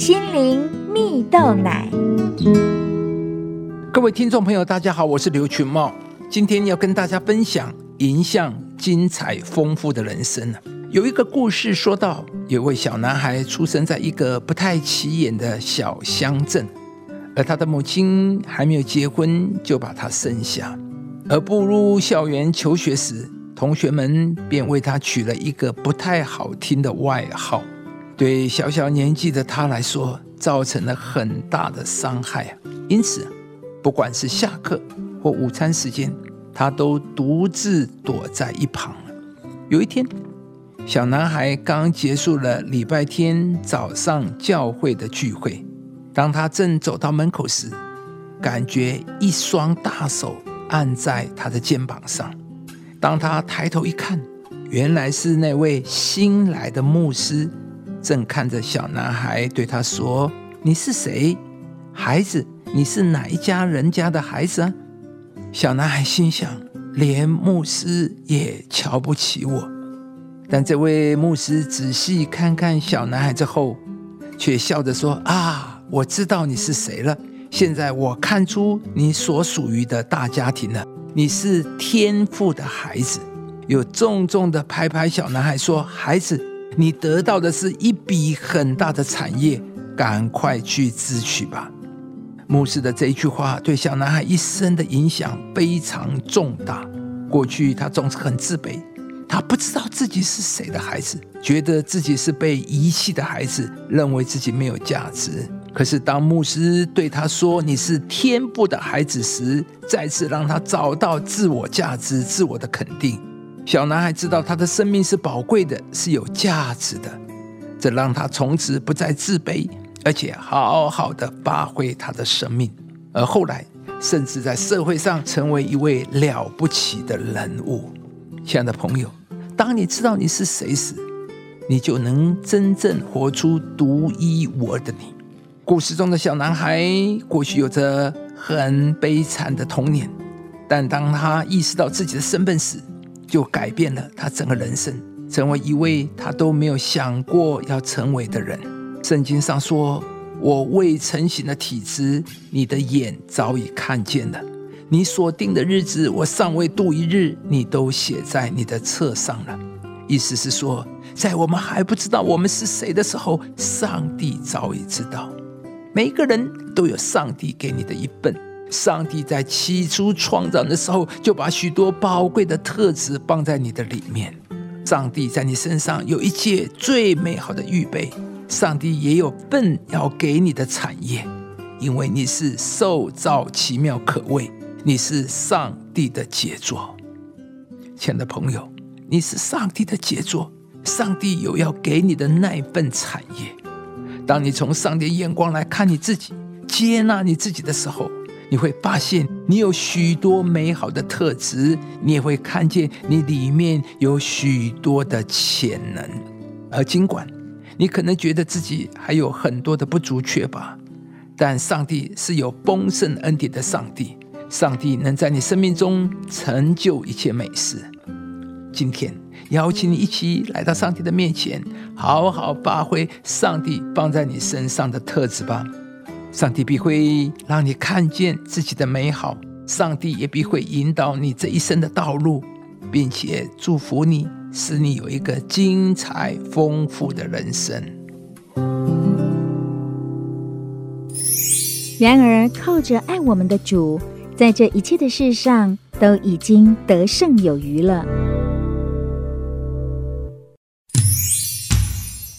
心灵蜜豆奶。各位听众朋友，大家好，我是刘群茂，今天要跟大家分享影响精彩丰富的人生有一个故事说到，有位小男孩出生在一个不太起眼的小乡镇，而他的母亲还没有结婚就把他生下。而步入校园求学时，同学们便为他取了一个不太好听的外号，对小小年纪的他来说，造成了很大的伤害。因此，不管是下课或午餐时间，他都独自躲在一旁。有一天，小男孩刚结束了礼拜天早上教会的聚会，当他正走到门口时，感觉一双大手按在他的肩膀上。当他抬头一看，原来是那位新来的牧师，正看着小男孩对他说：“你是谁，孩子？你是哪一家人家的孩子啊？”小男孩心想：连牧师也瞧不起我。但这位牧师仔细看看小男孩之后，却笑着说：“啊，我知道你是谁了。现在我看出你所属于的大家庭了。你是天赋的孩子。”又重重的拍拍小男孩说：“孩子，你得到的是一笔很大的产业，赶快去支取吧。”牧师的这一句话对小男孩一生的影响非常重大。过去他总是很自卑。他不知道自己是谁的孩子，觉得自己是被遗弃的孩子，认为自己没有价值。可是当牧师对他说“你是天赋的孩子”时，再次让他找到自我价值、自我的肯定。小男孩知道他的生命是宝贵的，是有价值的，这让他从此不再自卑，而且好好的发挥他的生命。而后来，甚至在社会上成为一位了不起的人物。亲爱的朋友。当你知道你是谁时，你就能真正活出独一无二的你。故事中的小男孩或许有着很悲惨的童年，但当他意识到自己的身份时，就改变了他整个人生，成为一位他都没有想过要成为的人。圣经上说：“我未成形的体质，你的眼早已看见了。”你所定的日子，我尚未度一日，你都写在你的册上了。意思是说，在我们还不知道我们是谁的时候，上帝早已知道。每个人都有上帝给你的一份。上帝在起初创造的时候，就把许多宝贵的特质放在你的里面。上帝在你身上有一切最美好的预备。上帝也有份要给你的产业，因为你是受造奇妙可畏。你是上帝的杰作，亲爱的朋友，你是上帝的杰作。上帝有要给你的那份产业。当你从上帝眼光来看你自己，接纳你自己的时候，你会发现你有许多美好的特质，你也会看见你里面有许多的潜能。而尽管你可能觉得自己还有很多的不足缺乏，但上帝是有丰盛恩典的上帝。上帝能在你生命中成就一切美事。今天邀请你一起来到上帝的面前，好好发挥上帝放在你身上的特质吧。上帝必会让你看见自己的美好，上帝也必会引导你这一生的道路，并且祝福你，使你有一个精彩丰富的人生。然而，靠着爱我们的主。在这一切的事上，都已经得胜有余了。